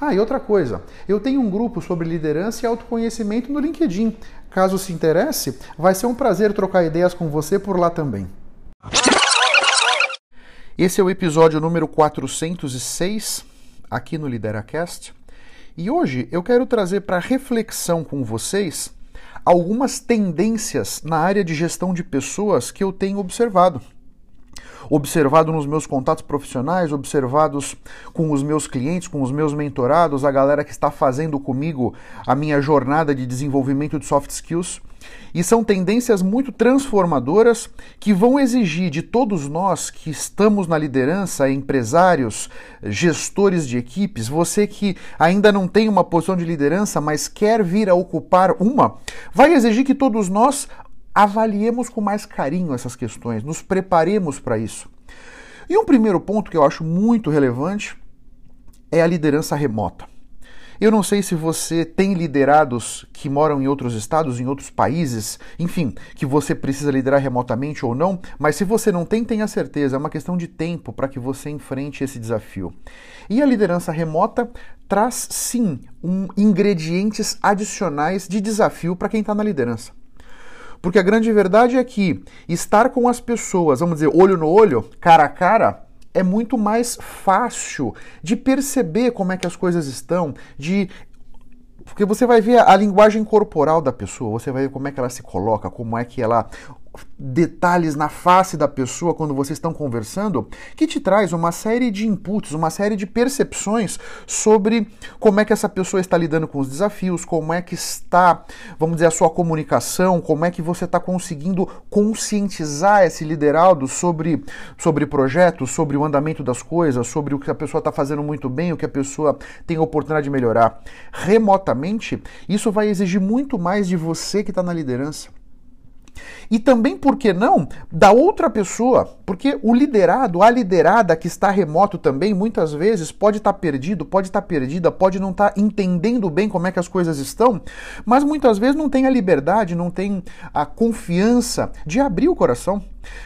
Ah, e outra coisa, eu tenho um grupo sobre liderança e autoconhecimento no LinkedIn. Caso se interesse, vai ser um prazer trocar ideias com você por lá também. Esse é o episódio número 406 aqui no Lideracast. E hoje eu quero trazer para reflexão com vocês algumas tendências na área de gestão de pessoas que eu tenho observado observado nos meus contatos profissionais, observados com os meus clientes, com os meus mentorados, a galera que está fazendo comigo a minha jornada de desenvolvimento de soft skills. E são tendências muito transformadoras que vão exigir de todos nós que estamos na liderança, empresários, gestores de equipes, você que ainda não tem uma posição de liderança, mas quer vir a ocupar uma, vai exigir que todos nós avaliemos com mais carinho essas questões, nos preparemos para isso. E um primeiro ponto que eu acho muito relevante é a liderança remota. Eu não sei se você tem liderados que moram em outros estados, em outros países, enfim, que você precisa liderar remotamente ou não, mas se você não tem, tenha certeza, é uma questão de tempo para que você enfrente esse desafio. E a liderança remota traz sim um ingredientes adicionais de desafio para quem está na liderança. Porque a grande verdade é que estar com as pessoas, vamos dizer, olho no olho, cara a cara, é muito mais fácil de perceber como é que as coisas estão, de porque você vai ver a linguagem corporal da pessoa, você vai ver como é que ela se coloca, como é que ela detalhes na face da pessoa quando vocês estão conversando, que te traz uma série de inputs, uma série de percepções sobre como é que essa pessoa está lidando com os desafios, como é que está, vamos dizer, a sua comunicação, como é que você está conseguindo conscientizar esse liderado sobre, sobre projetos, sobre o andamento das coisas, sobre o que a pessoa está fazendo muito bem, o que a pessoa tem a oportunidade de melhorar. Remotamente, isso vai exigir muito mais de você que está na liderança. E também, por que não, da outra pessoa, porque o liderado, a liderada que está remoto também, muitas vezes pode estar perdido, pode estar perdida, pode não estar entendendo bem como é que as coisas estão, mas muitas vezes não tem a liberdade, não tem a confiança de abrir o coração.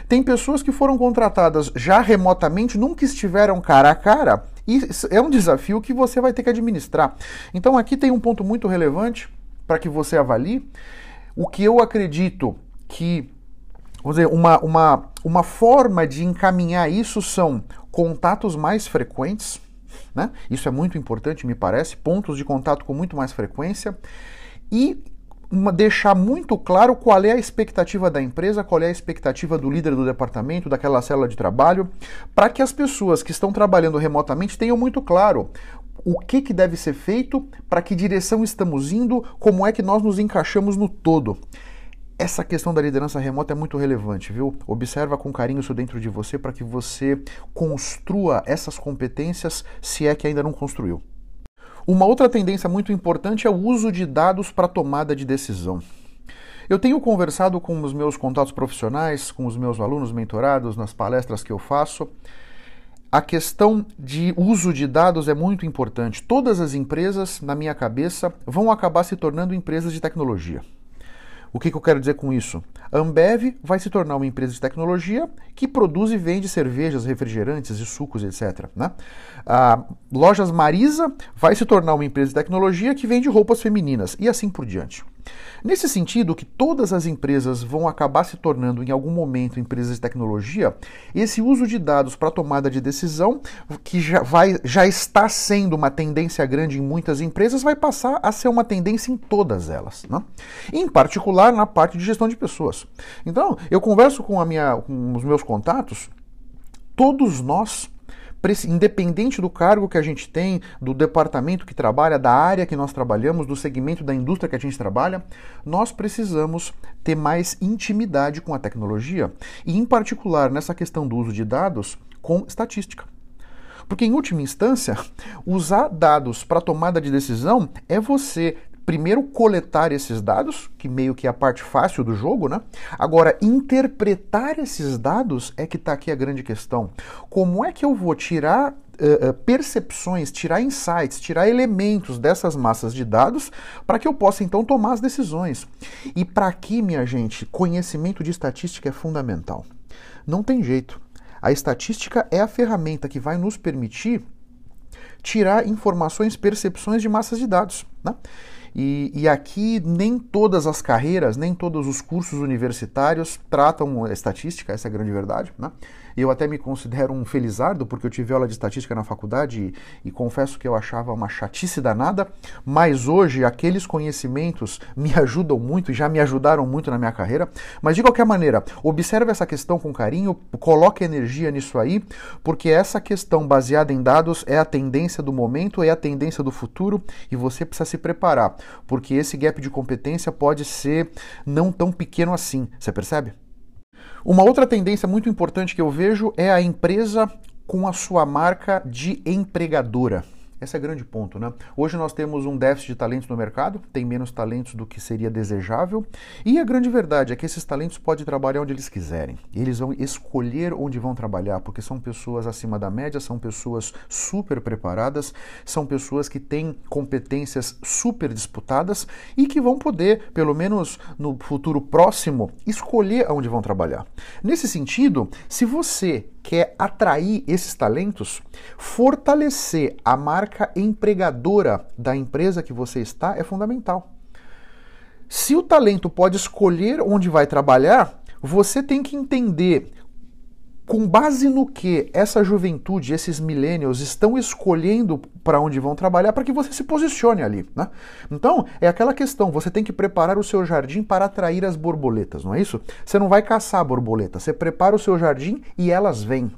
Tem pessoas que foram contratadas já remotamente, nunca estiveram cara a cara, e é um desafio que você vai ter que administrar. Então aqui tem um ponto muito relevante para que você avalie. O que eu acredito que, vamos dizer, uma, uma, uma forma de encaminhar isso são contatos mais frequentes, né? Isso é muito importante, me parece, pontos de contato com muito mais frequência e uma, deixar muito claro qual é a expectativa da empresa, qual é a expectativa do líder do departamento, daquela célula de trabalho, para que as pessoas que estão trabalhando remotamente tenham muito claro o que, que deve ser feito, para que direção estamos indo, como é que nós nos encaixamos no todo essa questão da liderança remota é muito relevante, viu? Observa com carinho isso dentro de você para que você construa essas competências, se é que ainda não construiu. Uma outra tendência muito importante é o uso de dados para tomada de decisão. Eu tenho conversado com os meus contatos profissionais, com os meus alunos mentorados, nas palestras que eu faço. A questão de uso de dados é muito importante. Todas as empresas, na minha cabeça, vão acabar se tornando empresas de tecnologia. O que, que eu quero dizer com isso? A Ambev vai se tornar uma empresa de tecnologia que produz e vende cervejas, refrigerantes e sucos, etc. Né? A Lojas Marisa vai se tornar uma empresa de tecnologia que vende roupas femininas e assim por diante. Nesse sentido, que todas as empresas vão acabar se tornando em algum momento empresas de tecnologia, esse uso de dados para tomada de decisão, que já, vai, já está sendo uma tendência grande em muitas empresas, vai passar a ser uma tendência em todas elas. Né? Em particular na parte de gestão de pessoas. Então, eu converso com, a minha, com os meus contatos, todos nós independente do cargo que a gente tem, do departamento que trabalha, da área que nós trabalhamos, do segmento da indústria que a gente trabalha, nós precisamos ter mais intimidade com a tecnologia e, em particular, nessa questão do uso de dados com estatística. Porque, em última instância, usar dados para tomada de decisão é você primeiro coletar esses dados, que meio que é a parte fácil do jogo, né? Agora, interpretar esses dados é que está aqui a grande questão. Como é que eu vou tirar uh, percepções, tirar insights, tirar elementos dessas massas de dados para que eu possa então tomar as decisões? E para aqui, minha gente, conhecimento de estatística é fundamental. Não tem jeito. A estatística é a ferramenta que vai nos permitir tirar informações, percepções de massas de dados. Né? E, e, aqui nem todas as carreiras, nem todos os cursos universitários tratam estatística, essa é a grande verdade. Né? Eu até me considero um felizardo, porque eu tive aula de estatística na faculdade e, e, confesso que eu achava uma chatice danada, mas hoje aqueles conhecimentos me ajudam muito e já me ajudaram muito na minha carreira. Mas de qualquer maneira, observe essa questão com carinho, coloque energia nisso aí, porque essa questão baseada em dados é a tendência do momento, é a tendência do futuro e você precisa se preparar, porque esse gap de competência pode ser não tão pequeno assim, você percebe? Uma outra tendência muito importante que eu vejo é a empresa com a sua marca de empregadora. Esse é grande ponto, né? Hoje nós temos um déficit de talentos no mercado, tem menos talentos do que seria desejável, e a grande verdade é que esses talentos podem trabalhar onde eles quiserem. Eles vão escolher onde vão trabalhar, porque são pessoas acima da média, são pessoas super preparadas, são pessoas que têm competências super disputadas e que vão poder, pelo menos no futuro próximo, escolher onde vão trabalhar. Nesse sentido, se você quer atrair esses talentos, fortalecer a marca empregadora da empresa que você está é fundamental. Se o talento pode escolher onde vai trabalhar, você tem que entender com base no que essa juventude, esses millennials estão escolhendo para onde vão trabalhar para que você se posicione ali. Né? Então, é aquela questão: você tem que preparar o seu jardim para atrair as borboletas, não é isso? Você não vai caçar borboletas, você prepara o seu jardim e elas vêm.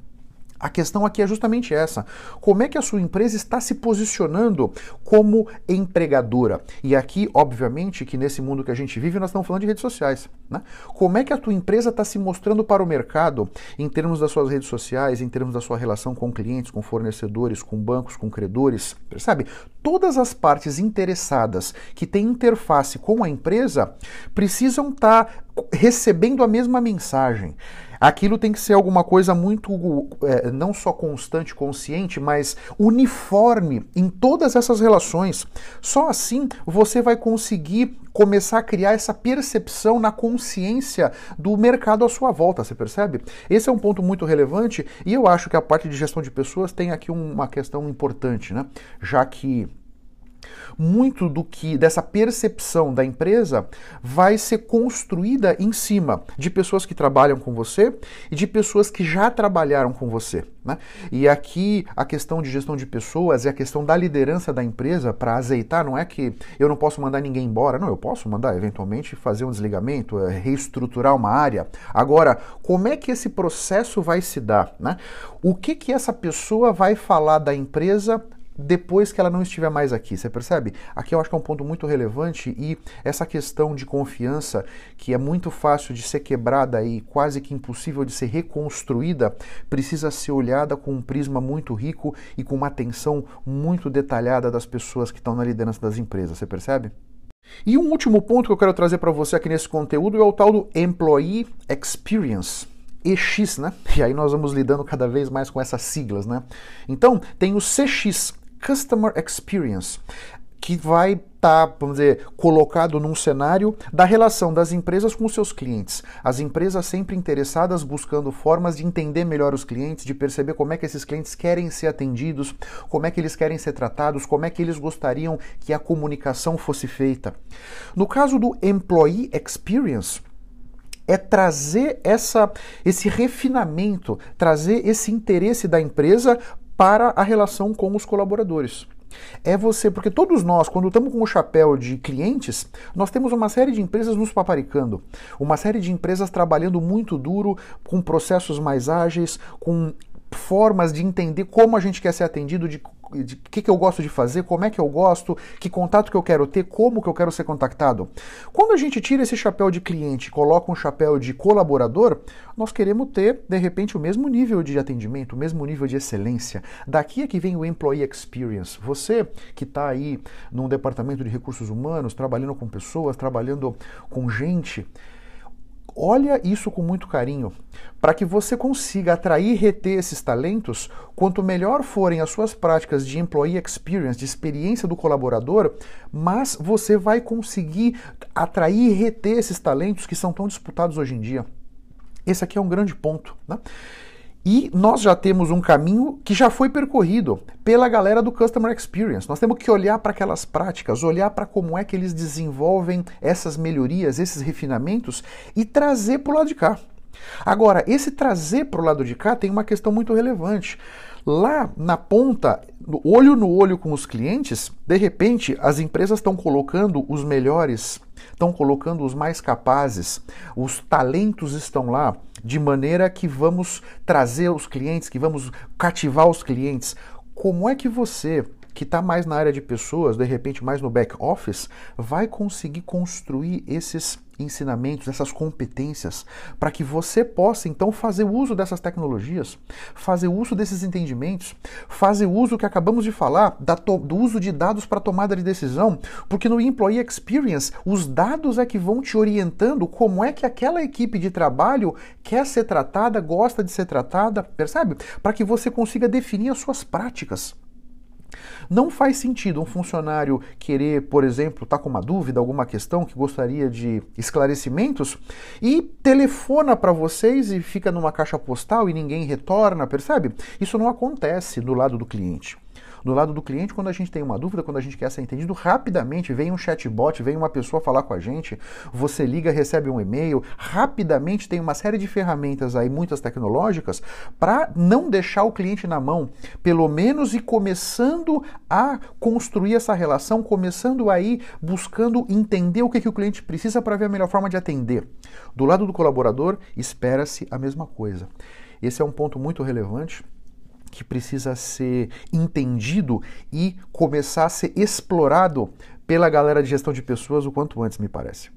A questão aqui é justamente essa. Como é que a sua empresa está se posicionando como empregadora? E aqui, obviamente, que nesse mundo que a gente vive, nós estamos falando de redes sociais. Né? Como é que a tua empresa está se mostrando para o mercado em termos das suas redes sociais, em termos da sua relação com clientes, com fornecedores, com bancos, com credores? Percebe? Todas as partes interessadas que têm interface com a empresa precisam estar tá recebendo a mesma mensagem. Aquilo tem que ser alguma coisa muito, é, não só constante, consciente, mas uniforme em todas essas relações. Só assim você vai conseguir começar a criar essa percepção na consciência do mercado à sua volta, você percebe? Esse é um ponto muito relevante e eu acho que a parte de gestão de pessoas tem aqui uma questão importante, né? Já que muito do que dessa percepção da empresa vai ser construída em cima de pessoas que trabalham com você e de pessoas que já trabalharam com você. Né? E aqui a questão de gestão de pessoas e a questão da liderança da empresa para azeitar, não é que eu não posso mandar ninguém embora, não, eu posso mandar eventualmente fazer um desligamento, eh, reestruturar uma área. Agora, como é que esse processo vai se dar? Né? O que, que essa pessoa vai falar da empresa depois que ela não estiver mais aqui. Você percebe? Aqui eu acho que é um ponto muito relevante e essa questão de confiança, que é muito fácil de ser quebrada e quase que impossível de ser reconstruída, precisa ser olhada com um prisma muito rico e com uma atenção muito detalhada das pessoas que estão na liderança das empresas. Você percebe? E um último ponto que eu quero trazer para você aqui nesse conteúdo é o tal do Employee Experience. EX, né? E aí nós vamos lidando cada vez mais com essas siglas, né? Então, tem o CX, Customer Experience. que vai estar, tá, vamos dizer, colocado num cenário da relação das empresas com seus clientes. As empresas sempre interessadas buscando formas de entender melhor os clientes, de perceber como é que esses clientes querem ser atendidos, como é que eles querem ser tratados, como é que eles gostariam que a comunicação fosse feita. No caso do employee experience, é trazer essa, esse refinamento, trazer esse interesse da empresa para a relação com os colaboradores. É você, porque todos nós, quando estamos com o chapéu de clientes, nós temos uma série de empresas nos paparicando, uma série de empresas trabalhando muito duro, com processos mais ágeis, com formas de entender como a gente quer ser atendido, de o que, que eu gosto de fazer, como é que eu gosto, que contato que eu quero ter, como que eu quero ser contactado. Quando a gente tira esse chapéu de cliente coloca um chapéu de colaborador, nós queremos ter, de repente, o mesmo nível de atendimento, o mesmo nível de excelência. Daqui é que vem o Employee Experience. Você que está aí num departamento de recursos humanos, trabalhando com pessoas, trabalhando com gente, Olha isso com muito carinho. Para que você consiga atrair e reter esses talentos, quanto melhor forem as suas práticas de employee experience, de experiência do colaborador, mas você vai conseguir atrair e reter esses talentos que são tão disputados hoje em dia. Esse aqui é um grande ponto. Né? E nós já temos um caminho que já foi percorrido pela galera do Customer Experience. Nós temos que olhar para aquelas práticas, olhar para como é que eles desenvolvem essas melhorias, esses refinamentos e trazer para o lado de cá. Agora, esse trazer para o lado de cá tem uma questão muito relevante. Lá na ponta, olho no olho com os clientes, de repente as empresas estão colocando os melhores, estão colocando os mais capazes, os talentos estão lá, de maneira que vamos trazer os clientes, que vamos cativar os clientes. Como é que você, que está mais na área de pessoas, de repente mais no back office, vai conseguir construir esses ensinamentos, essas competências, para que você possa então fazer uso dessas tecnologias, fazer uso desses entendimentos, fazer uso que acabamos de falar do uso de dados para tomada de decisão, porque no Employee Experience os dados é que vão te orientando como é que aquela equipe de trabalho quer ser tratada, gosta de ser tratada, percebe? Para que você consiga definir as suas práticas. Não faz sentido um funcionário querer, por exemplo, estar tá com uma dúvida, alguma questão que gostaria de esclarecimentos e telefona para vocês e fica numa caixa postal e ninguém retorna, percebe? Isso não acontece do lado do cliente. Do lado do cliente, quando a gente tem uma dúvida, quando a gente quer ser entendido, rapidamente vem um chatbot, vem uma pessoa falar com a gente, você liga, recebe um e-mail, rapidamente tem uma série de ferramentas aí, muitas tecnológicas, para não deixar o cliente na mão, pelo menos e começando a construir essa relação, começando aí buscando entender o que, que o cliente precisa para ver a melhor forma de atender. Do lado do colaborador, espera-se a mesma coisa. Esse é um ponto muito relevante que precisa ser entendido e começar a ser explorado pela galera de gestão de pessoas o quanto antes, me parece.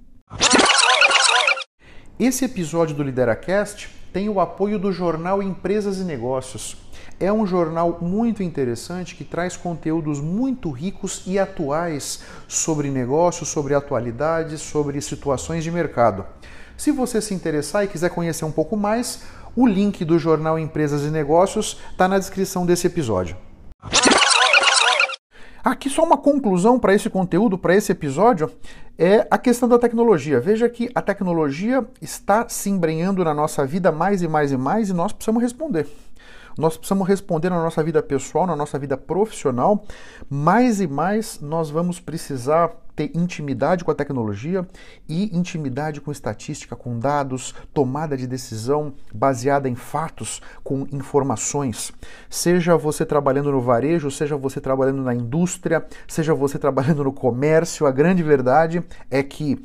Esse episódio do LideraCast tem o apoio do jornal Empresas e Negócios. É um jornal muito interessante que traz conteúdos muito ricos e atuais sobre negócios, sobre atualidades, sobre situações de mercado. Se você se interessar e quiser conhecer um pouco mais, o link do jornal Empresas e Negócios está na descrição desse episódio. Aqui só uma conclusão para esse conteúdo, para esse episódio, é a questão da tecnologia. Veja que a tecnologia está se embrenhando na nossa vida mais e mais e mais e nós precisamos responder. Nós precisamos responder na nossa vida pessoal, na nossa vida profissional. Mais e mais nós vamos precisar ter intimidade com a tecnologia e intimidade com estatística, com dados, tomada de decisão baseada em fatos, com informações. Seja você trabalhando no varejo, seja você trabalhando na indústria, seja você trabalhando no comércio, a grande verdade é que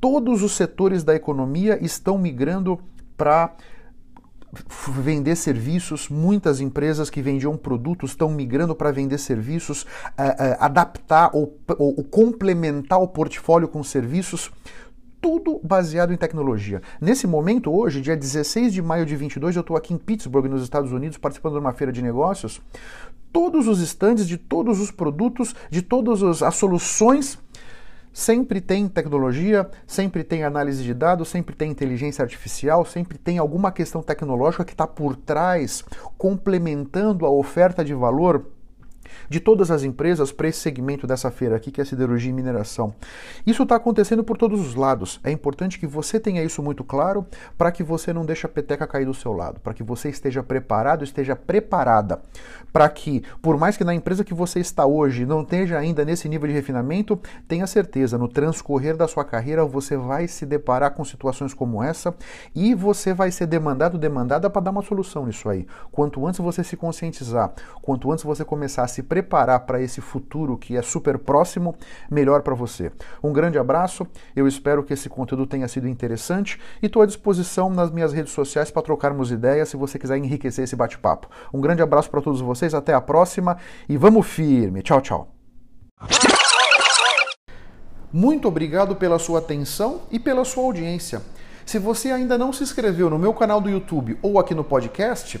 todos os setores da economia estão migrando para vender serviços, muitas empresas que vendiam produtos estão migrando para vender serviços, uh, uh, adaptar ou, ou, ou complementar o portfólio com serviços tudo baseado em tecnologia. Nesse momento, hoje, dia 16 de maio de 22, eu estou aqui em Pittsburgh, nos Estados Unidos, participando de uma feira de negócios. Todos os estandes de todos os produtos, de todas as soluções Sempre tem tecnologia, sempre tem análise de dados, sempre tem inteligência artificial, sempre tem alguma questão tecnológica que está por trás, complementando a oferta de valor de todas as empresas para esse segmento dessa feira aqui, que é siderurgia e mineração. Isso está acontecendo por todos os lados. É importante que você tenha isso muito claro para que você não deixe a peteca cair do seu lado, para que você esteja preparado, esteja preparada, para que, por mais que na empresa que você está hoje não esteja ainda nesse nível de refinamento, tenha certeza, no transcorrer da sua carreira você vai se deparar com situações como essa e você vai ser demandado, demandada para dar uma solução nisso aí. Quanto antes você se conscientizar, quanto antes você começar a se preparar para esse futuro que é super próximo, melhor para você. Um grande abraço, eu espero que esse conteúdo tenha sido interessante e estou à disposição nas minhas redes sociais para trocarmos ideias se você quiser enriquecer esse bate-papo. Um grande abraço para todos vocês, até a próxima e vamos firme. Tchau, tchau. Muito obrigado pela sua atenção e pela sua audiência. Se você ainda não se inscreveu no meu canal do YouTube ou aqui no podcast,